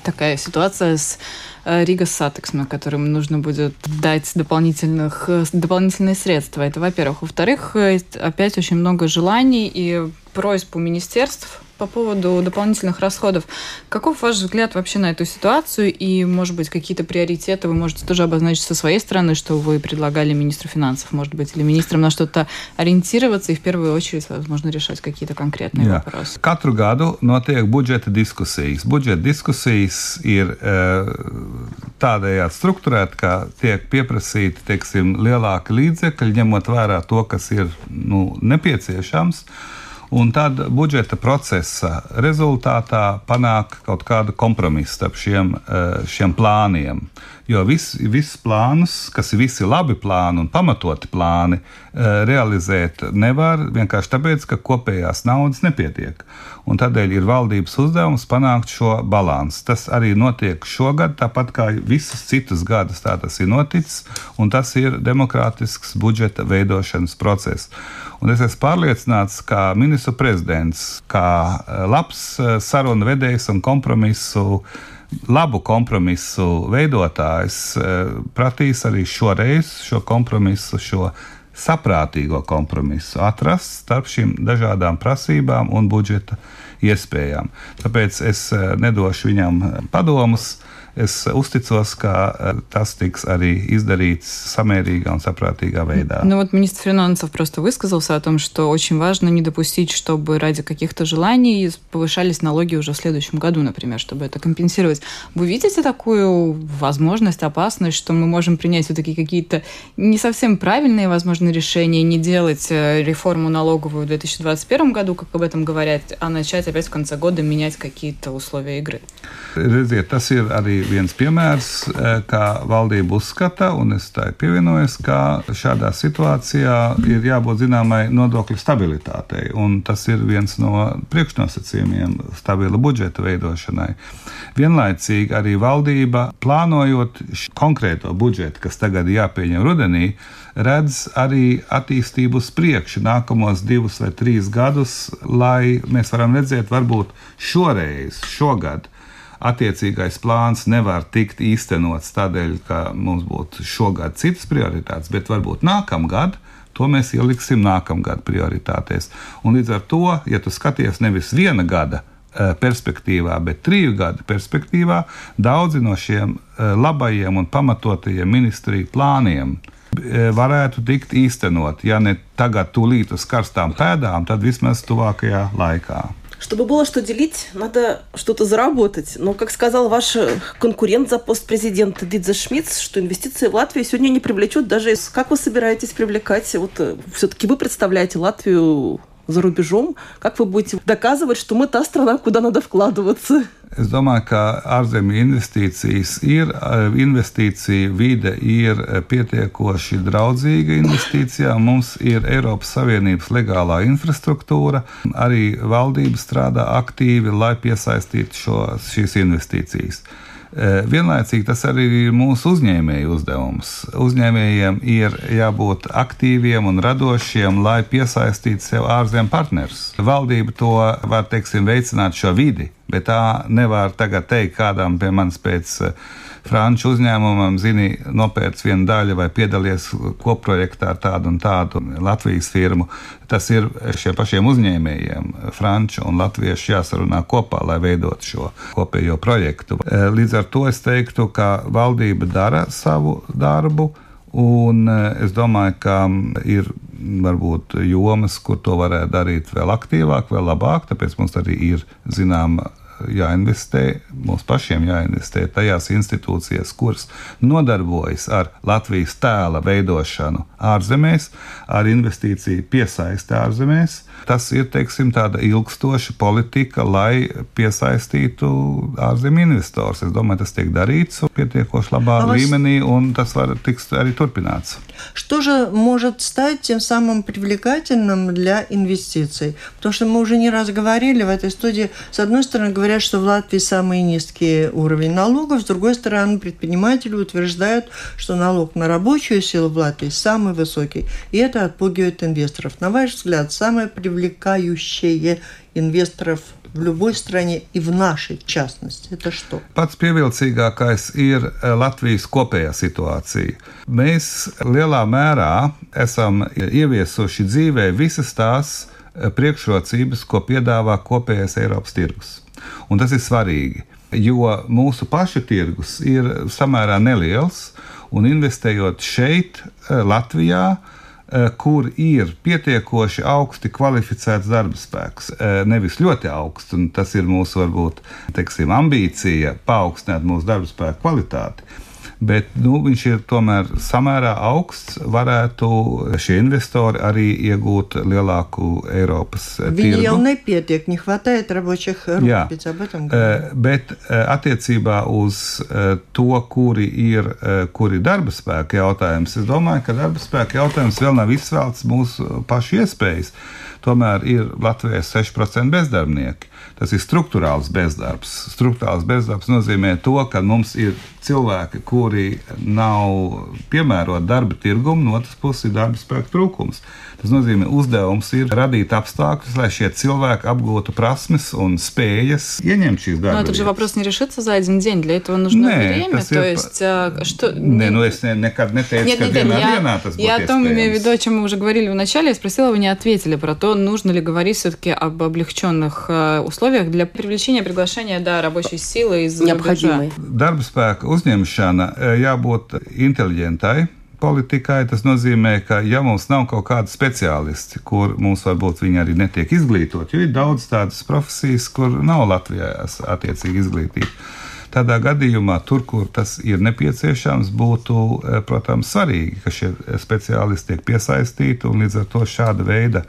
такая ситуация с э, Рига Сатексма, которым нужно будет дать дополнительных, э, дополнительные средства. Это, во-первых. Во-вторых, э, опять очень много желаний и просьб у министерств по поводу дополнительных расходов. Каков ваш взгляд вообще на эту ситуацию и, может быть, какие-то приоритеты вы можете тоже обозначить со своей стороны, что вы предлагали министру финансов, может быть, или министрам на что-то ориентироваться и в первую очередь, возможно, решать какие-то конкретные Jā. вопросы? Katru gadu notiek budžeta diskusijas. Budžeta diskusijas ir uh, tādējādi strukturēta, ka tiek pieprasīti teiksim, lielāki līdzekļi, ņemot vērā to, kas ir nu, nepieciešams. Uh, un tad budžeta procesa rezultātā panāk kaut kādu kompromisu starp šiem, eh, šiem plāniem. Jo visus vis plānus, kas ir visi labi plāni un pamatoti plāni, eh, realizēt nevar vienkārši tāpēc, ka kopējās naudas nepietiek. Un tādēļ ir valdības uzdevums panākt šo balansu. Tas arī notiek šogad, tāpat kā visus citus gadus tā tas ir noticis, un tas ir demokrātisks budžeta veidošanas process. Un es esmu pārliecināts, ka ministru prezidents, kā eh, labs eh, sarunu vedējs un kompromisu, labu kompromisu veidotājs, eh, prasīs arī šoreiz šo kompromisu, šo saprātīgo kompromisu atrast starp šīm dažādām prasībām un budžeta iespējām. Tāpēc es nedošu viņam padomus Es uzticos, ka tas tiks arī izdarīts самерīgā un saprātīgā вейда. Ну вот министр финансов просто высказался о том, что очень важно не допустить, чтобы ради каких-то желаний повышались налоги уже в следующем году, например, чтобы это компенсировать. Вы видите такую возможность, опасность, что мы можем принять все-таки какие-то не совсем правильные, возможно, решения, не делать реформу налоговую в 2021 году, как об этом говорят, а начать опять в конце года менять какие-то условия игры? Redziet, tas ir arī viens piemērs, kā valdība uzskata, un es tā pievienojos, ka šādā situācijā ir jābūt zināmai nodokļu stabilitātei. Tas ir viens no priekšnosacījumiem stabila budžeta veidošanai. Vienlaicīgi arī valdība, plānojot konkrēto budžetu, kas tagad jāpieņem rudenī, redz arī attīstību uz priekšu nākamos divus vai trīs gadus, lai mēs varam redzēt, varbūt šoreiz, šogad attiecīgais plāns nevar tikt īstenots tādēļ, ka mums būtu šogad citas prioritātes, bet varbūt nākamgad. To mēs ieliksim nākamgad prioritātēs. Un līdz ar to, ja tu skaties nevis viena gada perspektīvā, bet triju gadu perspektīvā, daudzi no šiem labajiem un pamatotajiem ministriju plāniem varētu tikt īstenot. Ja ne tagad, tūlīt uz karstām pēdām, tad vismaz tuvākajā laikā. Чтобы было что делить, надо что-то заработать. Но, как сказал ваш конкурент за пост президента Дидзе Шмидц, что инвестиции в Латвию сегодня не привлечут даже... Как вы собираетесь привлекать? Вот все-таки вы представляете Латвию за рубежом, как вы будете доказывать, что мы та страна, куда надо вкладываться? Es domāju, ka ārzemju investīcijas ir, investīcija vide ir pietiekoši draudzīga investīcijām. Mums ir Eiropas Savienības legālā infrastruktūra, arī valdība strādā aktīvi, lai piesaistītu šo, šīs investīcijas. Vienlaicīgi tas arī ir mūsu uzņēmēju uzdevums. Uzņēmējiem ir jābūt aktīviem un radošiem, lai piesaistītu sev ārzemju partnerus. Valdība to var teiksim, veicināt šo vidi, bet tā nevar tagad teikt kādam pie manis pēc franču uzņēmumam, zini, nopērts vienu daļu vai piedalies kopprojektā ar tādu un tādu Latvijas firmu. Tas ir šiem pašiem uzņēmējiem, franču un latviešu jāsarunā kopā, lai veidotu šo kopējo projektu. Līdz ar to es teiktu, ka valdība dara savu darbu. Un es domāju, ka ir varbūt jomas, kur to varētu darīt vēl aktīvāk, vēl labāk. Tāpēc mums arī ir zināma jāinvestē, mums pašiem jāinvestē tajās institūcijās, kuras nodarbojas ar Latvijas tēla veidošanu ārzemēs, ar investīciju piesaisti ārzemēs. Tas ir teiksim, tāda ilgstoša politika, lai piesaistītu ārzemju investors. Es domāju, tas tiek darīts pietiekoši labā а līmenī, un tas var tikt arī turpināts. Что же может стать тем самым привлекательным для инвестиций? Потому что мы уже не раз говорили в этой студии, с одной стороны, говорят, что в Латвии самый низкий уровень налогов, с другой стороны, предприниматели утверждают, что налог на рабочую силу в Латвии самый высокий, и это отпугивает инвесторов. На ваш взгляд, самое привлекающее инвесторов в любой стране и в нашей в частности. Это что? Pats pievilcīgākais ir Latvijas kopējā situācija. Mēs lielā mērā esam ieviesuši dzīvē visas tās priekšrocības, ko piedāvā kopējais Eiropas tirgus. Un tas ir svarīgi, jo mūsu pašu tirgus ir samērā neliels, un investējot šeit, Latvijā, Eh, kur ir pietiekoši augsti kvalificēts darba spēks. Eh, nevis ļoti augsts, un tas ir mūsu varbūt teiksim, ambīcija paaugstināt mūsu darba spēku kvalitāti bet nu, viņš ir tomēr samērā augsts. Varētu šie investori arī iegūt lielāku Eiropas Viņi tirgu. Viņi jau nepietiek, не хватает рабочих рук, Jā, ведь об этом говорят. Bet attiecībā uz to, kuri ir kuri darba spēka jautājums, es domāju, ka darba spēka jautājums vēl nav izsvelts mūsu pašu iespējas. Tomēr ir Latvijā 6% bezdarbnieki. Tas ir struktūrāls bezdarbs. Struktūrāls bezdarbs nozīmē to, ka mums ir cilvēki, kuri nav piemēroti darba tirgumu, no otras puses ir darba spēka trūkums. Tas nozīmē, uzdevums ir radīt apstākļus, lai šie cilvēki apgūtu prasmes un spējas ieņemt šīs darba. Но этот же вопрос не решится за один день. Для этого нужно Nē, время. То ir... есть, что... Не, ну, если nekad neteicu, нет, ka нет, vienā я, dienā tas Я о том имею в виду, о чем мы уже говорили в начале. Я спросила, вы не ответили про то, нужно ли говорить все-таки об облегченных э, условиях для привлечения, приглашения да, рабочей силы из Необходимой. Darba spēka uzņemšana jābūt inteliģentai. Politikai tas nozīmē, ka ja mums nav kaut kāda speciālisti, kur mums varbūt viņi arī netiek izglītoti, jo ir daudz tādas profesijas, kur nav Latvijā attiecīgi izglītība. Tādā gadījumā, tur, kur tas ir nepieciešams, būtu, eh, protams, svarīgi, ka šie speciālisti tiek piesaistīti, un līdz ar to šāda veida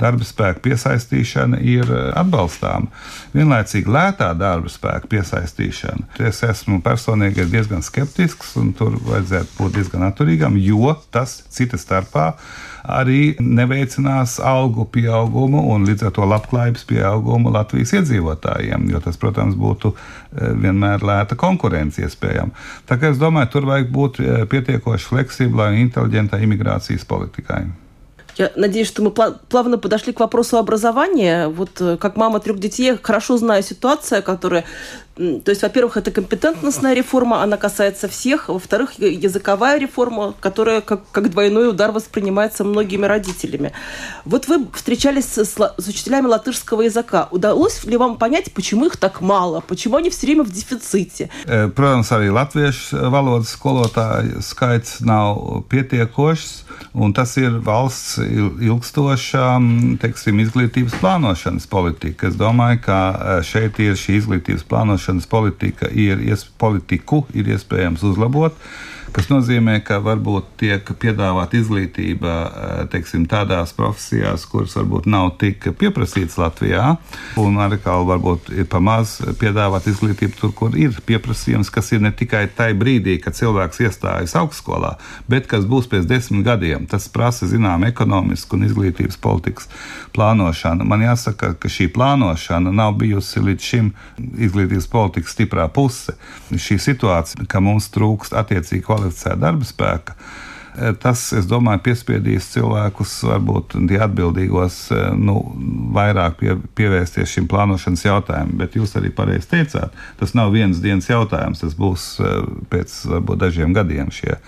darba spēka piesaistīšana ir eh, atbalstāma. Vienlaicīgi lētā darba spēka piesaistīšana. Es esmu personīgi diezgan skeptisks, un tur vajadzētu būt diezgan atturīgam, jo tas cita starpā arī neveicinās algu pieaugumu un līdz ar to labklājības pieaugumu Latvijas iedzīvotājiem, jo tas, protams, būtu eh, vienmēr lēta konkurence iespējama. Tā kā es domāju, tur vajag būt eh, pietiekoši fleksiblai un inteliģentai imigrācijas politikai. Я надеюсь, что мы плавно подошли к вопросу образования. Вот э, как мама трех детей, хорошо знаю ситуацию, которая то есть, во-первых, это компетентностная реформа, она касается всех. Во-вторых, языковая реформа, которая как, как двойной удар воспринимается многими родителями. Вот вы встречались с, с учителями латышского языка. Удалось ли вам понять, почему их так мало? Почему они все время в дефиците? Protams, arī latviešu valodas skolotāju skaits nav pietiekošs, un tas ir valsts ilgstoša teiksim, izglītības plānošanas politika. Es domāju, ka šeit ir šī izglītības plānošana likumdošanas politika ir, politiku ir iespējams uzlabot kas nozīmē, ka varbūt tiek piedāvāta izglītība eh, teiksim, tādās profesijās, kuras varbūt nav tik pieprasītas Latvijā, un arī varbūt ir pamaz piedāvāt izglītību tur, kur ir pieprasījums, kas ir ne tikai tajā brīdī, kad cilvēks iestājas augstskolā, bet kas būs pēc desmit gadiem. Tas prasa zinām ekonomisku un izglītības politikas plānošanu. Man jāsaka, ka šī plānošana nav bijusi līdz šim izglītības politikas stiprā puse. Šī situācija, ka mums trūkst attiecīgi kvalificēta darba spēka. E, tas, es domāju, piespiedīs cilvēkus, varbūt atbildīgos, e, nu, vairāk pie, pievērsties šim plānošanas jautājumam. Bet jūs arī pareizi teicāt, tas nav viens dienas jautājums, tas būs e, pēc varbūt dažiem gadiem šie,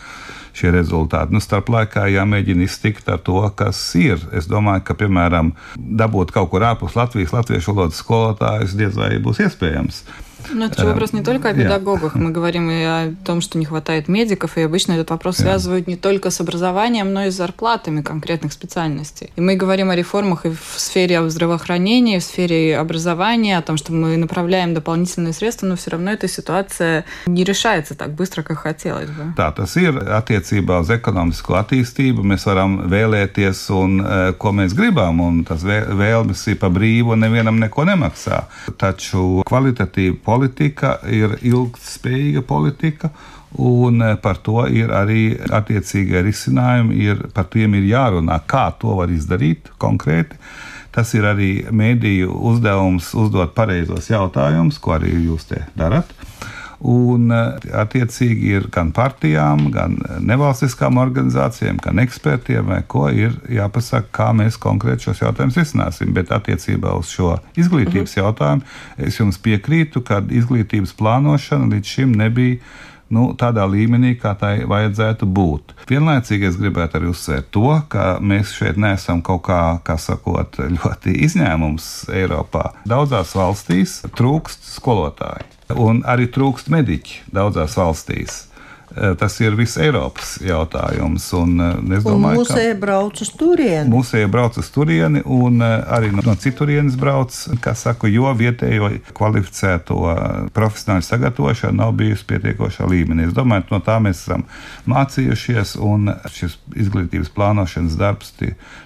šie rezultāti. Nu, starp laikā jāmēģina iztikt ar to, kas ir. Es domāju, ka, piemēram, dabūt kaut kur ārpus Latvijas latviešu valodas skolotājus diez vai būs iespējams. Ну, это же вопрос не только о педагогах. Мы говорим и о том, что не хватает медиков, и обычно этот вопрос связывают не только с образованием, но и с зарплатами конкретных специальностей. И мы говорим о реформах и в сфере здравоохранения, и в сфере образования, о том, что мы направляем дополнительные средства, но все равно эта ситуация не решается так быстро, как хотелось бы. Tā tas ir attiecībā uz ekonomisko attīstību. Mēs varam vēlēties, un, ko mēs gribam, un tas vēlmes ir pa brīvu, un nevienam neko nemaksā. Taču kvalitatīva politika ir ilgspējīga politika. Un eh, par to ir arī attiecīgie risinājumi, ir, par tiem ir jārunā, kā to var izdarīt konkrēti. Tas ir arī mēdīju uzdevums uzdot pareizos jautājumus, ko arī jūs te darat. Un, eh, attiecīgi, ir gan partijām, gan nevalstiskām organizācijām, gan ekspertiem, ko ir jāpasaka, kā mēs konkrēti šos jautājumus risināsim. Bet attiecībā uz šo izglītības mhm. jautājumu es jums piekrītu, ka izglītības plānošana līdz šim nebija nu, tādā līmenī, kā tai vajadzētu būt. Vienlaicīgi es gribētu arī uzsvērt to, ka mēs šeit neesam kaut kā, kā sakot, (laughs) ļoti izņēmums Eiropā. Daudzās valstīs trūkst skolotāju un arī trūkst mediķi daudzās valstīs. Eh, tas ir viss Eiropas jautājums. Un, eh, es domāju, un mūsēji brauc uz turieni. Mūsēji brauc uz turieni un eh, arī no, no citurienes brauc, kā saku, jo vietējo kvalificēto profesionāļu sagatavošana nav bijusi pietiekošā līmenī. Es domāju, no tā mēs esam mācījušies un šis izglītības plānošanas darbs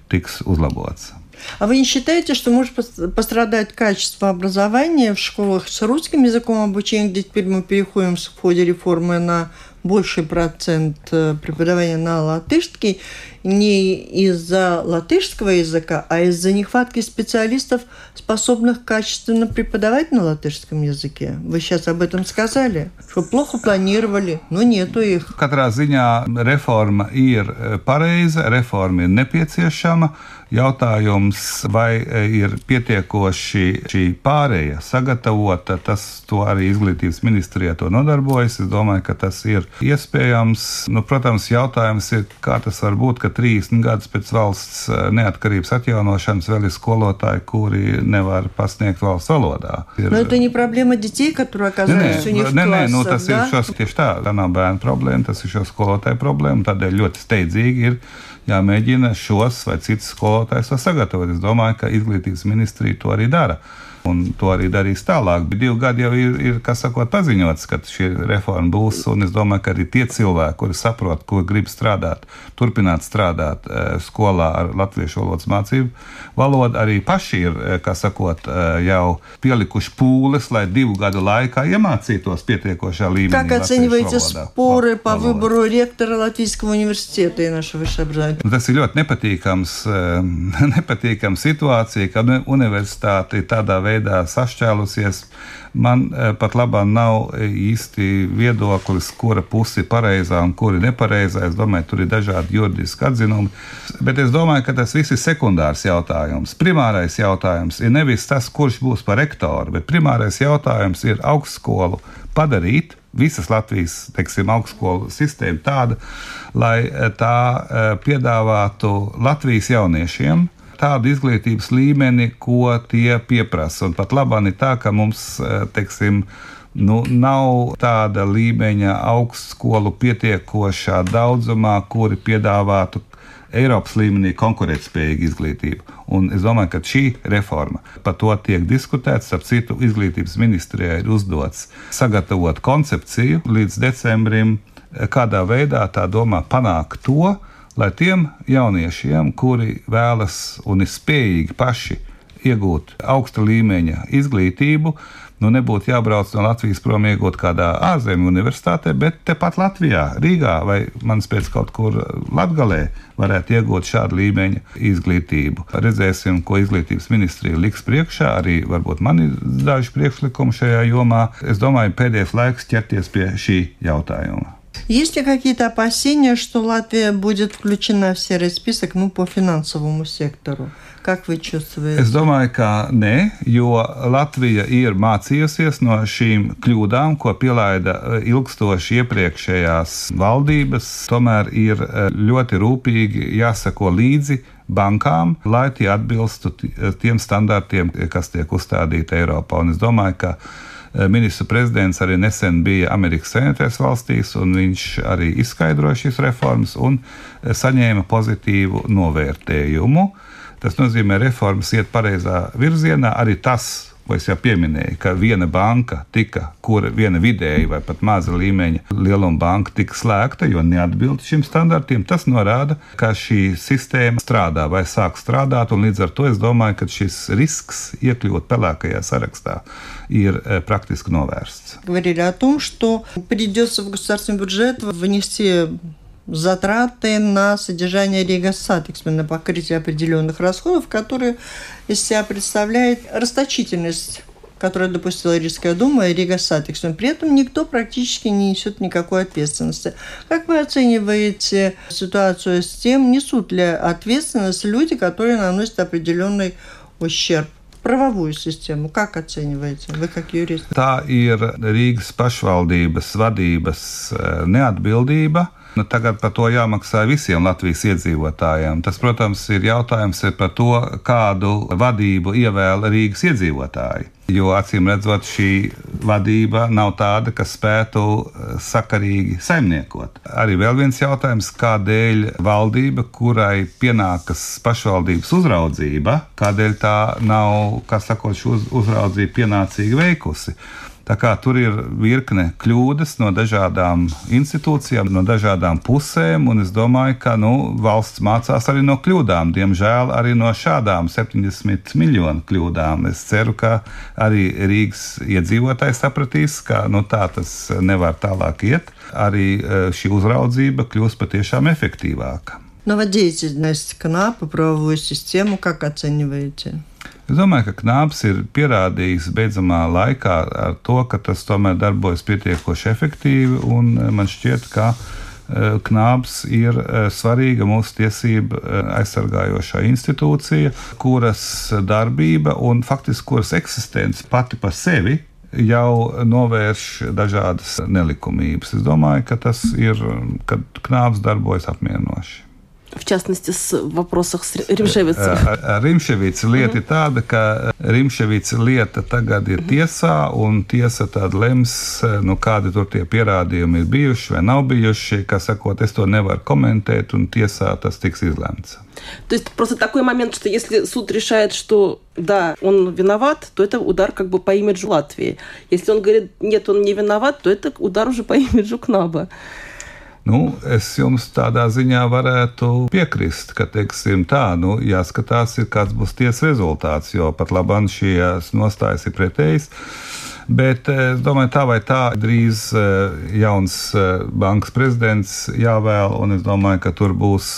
tiks uzlabots. А вы не считаете, что может пострадать качество образования в школах с русским языком обучения, где теперь мы переходим в ходе реформы на больший процент э, преподавания на латышский не из-за латышского языка, а из-за нехватки специалистов, способных качественно преподавать на латышском языке. Вы сейчас об этом сказали, что плохо планировали, но нету их. Katrā ziņā reforma ir pareiza, reforma ir. Jautājums, vai e, ir pietiekoši šī pārēja sagatavota, tas arī izglītības ministrijā to nodarbojas. Es domāju, ka tas ir iespējams. Nu, protams, jautājums ir, kā tas var būt, ka 30 gadus pēc valsts neatkarības atjaunošanas vēl ir skolotāji, kuri nevar pasniegt valsts valodā. Ir, Но это не проблема детей, которые оказались Nē, у них nē, в nē, nē, nu, классах, tas да? ir šos, tieši tā, tā nav bērnu problēma, tas ir šo skolotāju problēma. Tādēļ ļoti steidzīgi ir jāmēģina šos vai citus skolotājus sagatavot. Es domāju, ka izglītības ministrija to arī dara Un to arī darīs tālāk. Bet divi gadi jau ir, ir kā sakot, paziņots, ka šī reforma būs. Un es domāju, ka arī tie cilvēki, kuri saprot, ko grib strādāt, turpināt strādāt eh, skolā ar latviešu valodas mācību valodu, arī paši ir, eh, kā sakot, eh, jau pielikuši pūles, lai divu gadu laikā iemācītos pietiekošā līmenī. Как latviešu оцениваете valodā, споры val- по valodā. выбору ректора Латвийского университета и нашего высшего образования? Nu, Tas ir ļoti nepatīkams, eh, (laughs) nepatīkams situācija, ka uni- universitāte ir tādā veidā sašķēlusies. Man eh, pat labā nav īsti viedoklis, kura puse ir pareizā un kura nepareizā. Es domāju, tur ir dažādi juridiski atzinumi. Bet es domāju, ka tas viss ir sekundārs jautājums. Primārais jautājums ir nevis tas, kurš būs par rektoru, bet primārais jautājums ir augstskolu padarīt visas Latvijas teiksim, augstskolu sistēmu tāda, lai eh, tā piedāvātu Latvijas jauniešiem tādu izglītības līmeni, ko tie pieprasa. Un pat labāk ir tā, ka mums, eh, teiksim, nu, nav tāda līmeņa augstskolu pietiekošā daudzumā, kuri piedāvātu Eiropas līmenī konkurētspējīgu izglītību. Un es domāju, ka šī reforma par to tiek diskutēts. Ap citu, izglītības ministrijai ir uzdots sagatavot koncepciju līdz decembrim, kādā veidā tā domā panākt to, lai tiem jauniešiem, kuri vēlas un ir spējīgi paši iegūt augsta līmeņa izglītību, nu nebūtu jābrauc no Latvijas prom iegūt kādā ārzemju universitātē, bet tepat Latvijā, Rīgā vai manas pēc kaut kur Latgalē varētu iegūt šādu līmeņa izglītību. Redzēsim, ko izglītības ministrija liks priekšā. Arī varbūt man ir daži priekšlikumi šajā jomā. Es domāju, pēdējais laiks ķerties pie šī jautājuma. Есть ли какие-то опасения, что Латвия будет включена в серый список ну, по финансовому сектору? Как вы чувствуете? Es domāju, ka nē, jo Latvija ir mācījusies no šīm kļūdām, ko pielaida eh, ilgstoši iepriekšējās valdības. Tomēr ir eh, ļoti rūpīgi jāsako līdzi bankām, lai tie atbilstu t- tiem standartiem, kas tiek uzstādīti Eiropā. Un es domāju, ka eh, ministru prezidents arī nesen bija Amerikas Savienotajās valstīs, un viņš arī izskaidroja šīs reformas un eh, saņēma pozitīvu novērtējumu. Tas nozīmē, ka reformas iet pareizā virzienā. Arī tas, ko es jau pieminēju, ka viena banka tika, kura viena vidēja vai pat maza līmeņa lieluma banka tika slēgta, jo neatbild šim standartiem, tas norāda, ka šī sistēma strādā vai sāk strādāt. Līdz ar to es domāju, ka šis risks iekļūt pelēkajā sarakstā ir eh, praktiski novērsts. Говорили о том, что придется в государственный бюджет внести затраты на содержание Рига Сатекс, на покрытие определенных расходов, которые из себя представляет расточительность которую допустила Рижская дума и Рига Сатекс. Но при этом никто практически не несет никакой ответственности. Как вы оцениваете ситуацию с тем, несут ли ответственность люди, которые наносят определенный ущерб? правовую систēmu. Kā оцениваете? Вы как юрист? Tā ir Rīgas pašvaldības vadības neatbildība. Nu, tagad par to jāmaksā visiem Latvijas iedzīvotājiem. Tas, protams, ir jautājums ir par to, kādu vadību ievēl Rīgas iedzīvotāji. Jo acīm redzot, šī vadība nav tāda, kas spētu eh, sakarīgi saimniekot. Arī vēl viens jautājums, kādēļ valdība, kurai pienākas pašvaldības uzraudzība, kādēļ tā nav, kā sakot, uz- uzraudzību pienācīgi veikusi. Tā kā tur ir virkne kļūdas no dažādām institūcijām, no dažādām pusēm, un es domāju, ka nu, valsts mācās arī no kļūdām. Diemžēl arī no šādām 70 miljonu kļūdām. Es ceru, ka arī Rīgas iedzīvotāji sapratīs, ka nu, tā tas nevar tālāk iet. Arī eh, šī uzraudzība kļūs patiešām efektīvāka. Но вот деятельность КНАПа, правовую систему, как оцениваете? Es domāju, ka Knāps ir pierādījis beidzamā laikā ar to, ka tas tomēr darbojas pietiekoši efektīvi, un eh, man šķiet, ka eh, Knāps ir eh, svarīga mūsu tiesību eh, aizsargājošā institūcija, kuras darbība un faktiski kuras eksistence pati par sevi jau novērš dažādas nelikumības. Es domāju, ka tas ir, kad Knāps darbojas apmierinoši в частности, с вопросах с Римшевицем? Rimševica lieta ir tāda, ka Rimševica lieta tagad ir tiesā, un tiesa tad lems, nu, kādi tur tie pierādījumi ir bijuši vai nav bijuši. Kā sakot, es to nevaru komentēt, un tiesā tas tiks izlemts. То есть просто такой момент, что если суд решает, что да, он виноват, то это удар как бы по имиджу Латвии. Если он говорит, нет, он не виноват, то это удар уже по имиджу (laughs) КНАБа. Nu, es jums tādā ziņā varētu piekrist, ka, teiksim, tā, nu, jāskatās, ir, kāds būs tiesas rezultāts, jo pat labāk šīs nostājas ir pretējas. Bet eh, es domāju, tā vai tā drīz eh, jauns eh, bankas prezidents jāvēl, un es domāju, ka tur būs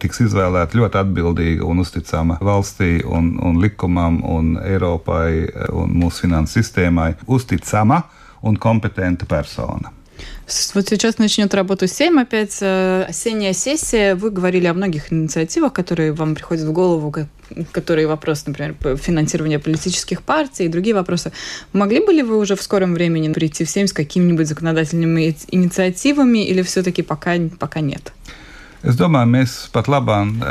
tiks izvēlēta ļoti atbildīga un uzticama valstī un, un likumam un Eiropai un mūsu finanses sistēmai uzticama un kompetenta persona. Вот сейчас начнет работу 7, опять э, осенняя сессия. Вы говорили о многих инициативах, которые вам приходят в голову, которые вопросы, например, финансирования политических партий и другие вопросы. Могли бы ли вы уже в скором времени прийти в 7 с какими-нибудь законодательными инициативами или все-таки пока, пока нет? Es domāju, mēs pat labāk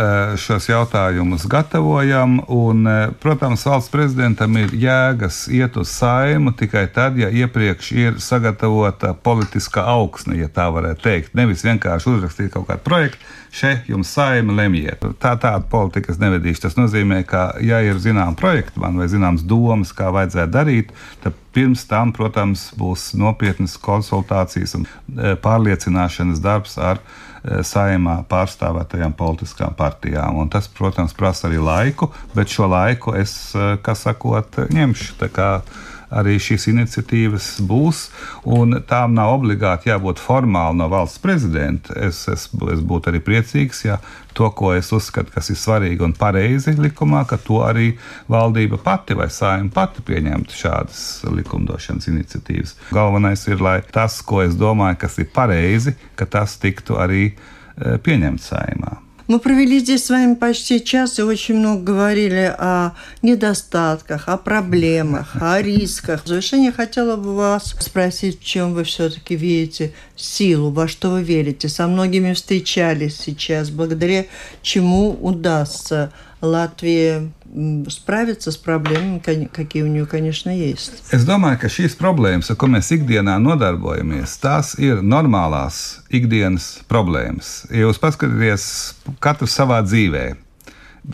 šos jautājumus gatavojam. Un, protams, valsts prezidentam ir jēgas iet uz saimu tikai tad, ja iepriekš ir sagatavota politiskā augsne, ja tā varētu teikt. Nevis vienkārši uzrakstīt kaut kādu projektu, šeit jums saima lemjiet. Tā tāda politika es nevedīšu. Tas nozīmē, ka, ja ir zināms projekts man vai zināms domas, kā vajadzētu darīt, tad pirms tam, protams, būs nopietnas konsultācijas un pārliecināšanas darbs ar Eh, saimā pārstāvētajām politiskām partijām. Un tas, protams, prasa arī laiku, bet šo laiku es, eh, kā sakot, ņemšu arī šīs iniciatīvas būs, tām nav obligāti jābūt formāli no valsts prezidenta. Es, es, es būtu arī priecīgs, ja to, ko es uzskatu, kas ir svarīgi un pareizi likumā, ka to arī valdība pati vai saima pati pieņemtu šādas likumdošanas iniciatīvas. Galvenais ir, lai tas, ko es domāju, kas ir pareizi, ka tas tiktu arī eh, pieņemts saimā. Мы провели здесь с вами почти час и очень много говорили о недостатках, о проблемах, о рисках. В завершение хотела бы вас спросить, в чем вы все-таки видите силу, во что вы верите. Со многими встречались сейчас, благодаря чему удастся Латвии sправиться с проблēmām, какие у нее, конечно, есть. Es domāju, ka šīs problēmas, ar ko mēs ikdienā nodarbojamies, tās ir normālās ikdienas problēmas. Ja jūs paskatieties katru savā dzīvē,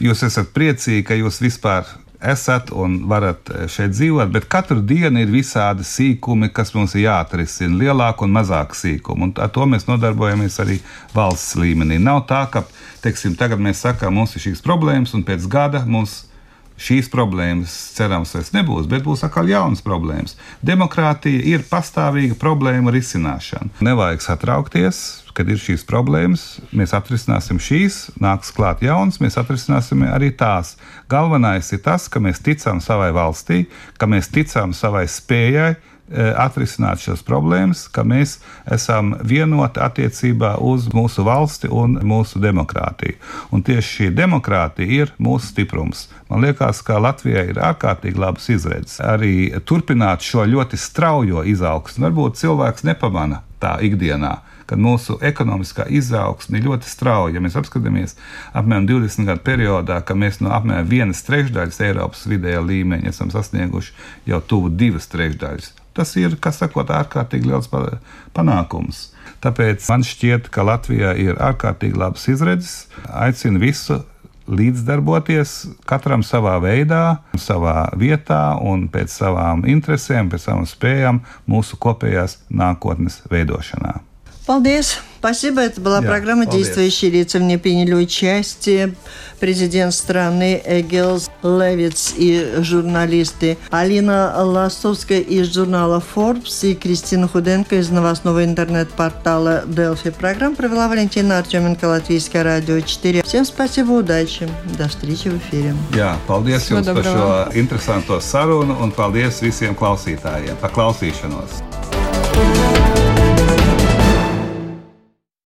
jūs esat priecīgi, ka jūs vispār esat un varat šeit dzīvot, bet katru dienu ir visādi sīkumi, kas mums ir jāatrisina, lielāki un mazāki sīkumi. Un ar to mēs nodarbojamies arī valsts līmenī. Nav tā, ka teiksim, tagad mēs sakām, mums ir šīs problēmas, un pēc gada mums šīs problēmas, cerams, vairs nebūs, bet būs atkal jaunas problēmas. Demokrātija ir pastāvīga problēma risināšana. Nevajag satraukties, kad ir šīs problēmas. Mēs atrisināsim šīs, nāks klāt jaunas, mēs atrisināsim arī tās. Galvenais ir tas, ka mēs ticam savai valstī, ka mēs ticam savai spējai atrisināt šīs problēmas, ka mēs esam vienoti attiecībā uz mūsu valsti un mūsu demokrātiju. Un tieši šī demokrātija ir mūsu stiprums. Man liekas, ka Latvijai ir ārkārtīgi labas izredzes arī turpināt šo ļoti straujo izaugsmu. Varbūt cilvēks nepamana tā ikdienā kad mūsu ekonomiskā izaugsme ir ļoti strauja. Ja mēs apskatāmies apmēram 20 gadu periodā, ka mēs no apmēram vienas trešdaļas Eiropas vidējā līmeņa esam sasnieguši jau tuvu divas trešdaļas. Tas ir, kas sakot, ārkārtīgi liels panākums. Tāpēc man šķiet, ka Latvijā ir ārkārtīgi labas izredzes. Aicinu visu līdzdarboties, katram savā veidā, savā vietā un pēc savām interesēm, pēc savām spējām mūsu kopējās nākotnes veidošanā. Paldies! Спасибо. Это была Я, программа молодец. «Действующие лица». В ней приняли участие президент страны Эгелс Левиц и журналисты Алина Ластовская из журнала Forbes и Кристина Худенко из новостного интернет-портала Delphi. Программу провела Валентина Артеменко, Латвийское радио 4. Всем спасибо, удачи. До встречи в эфире. Jā, paldies Всего jums доброго. par šo interesanto sarunu un paldies visiem klausītājiem par klausīšanos.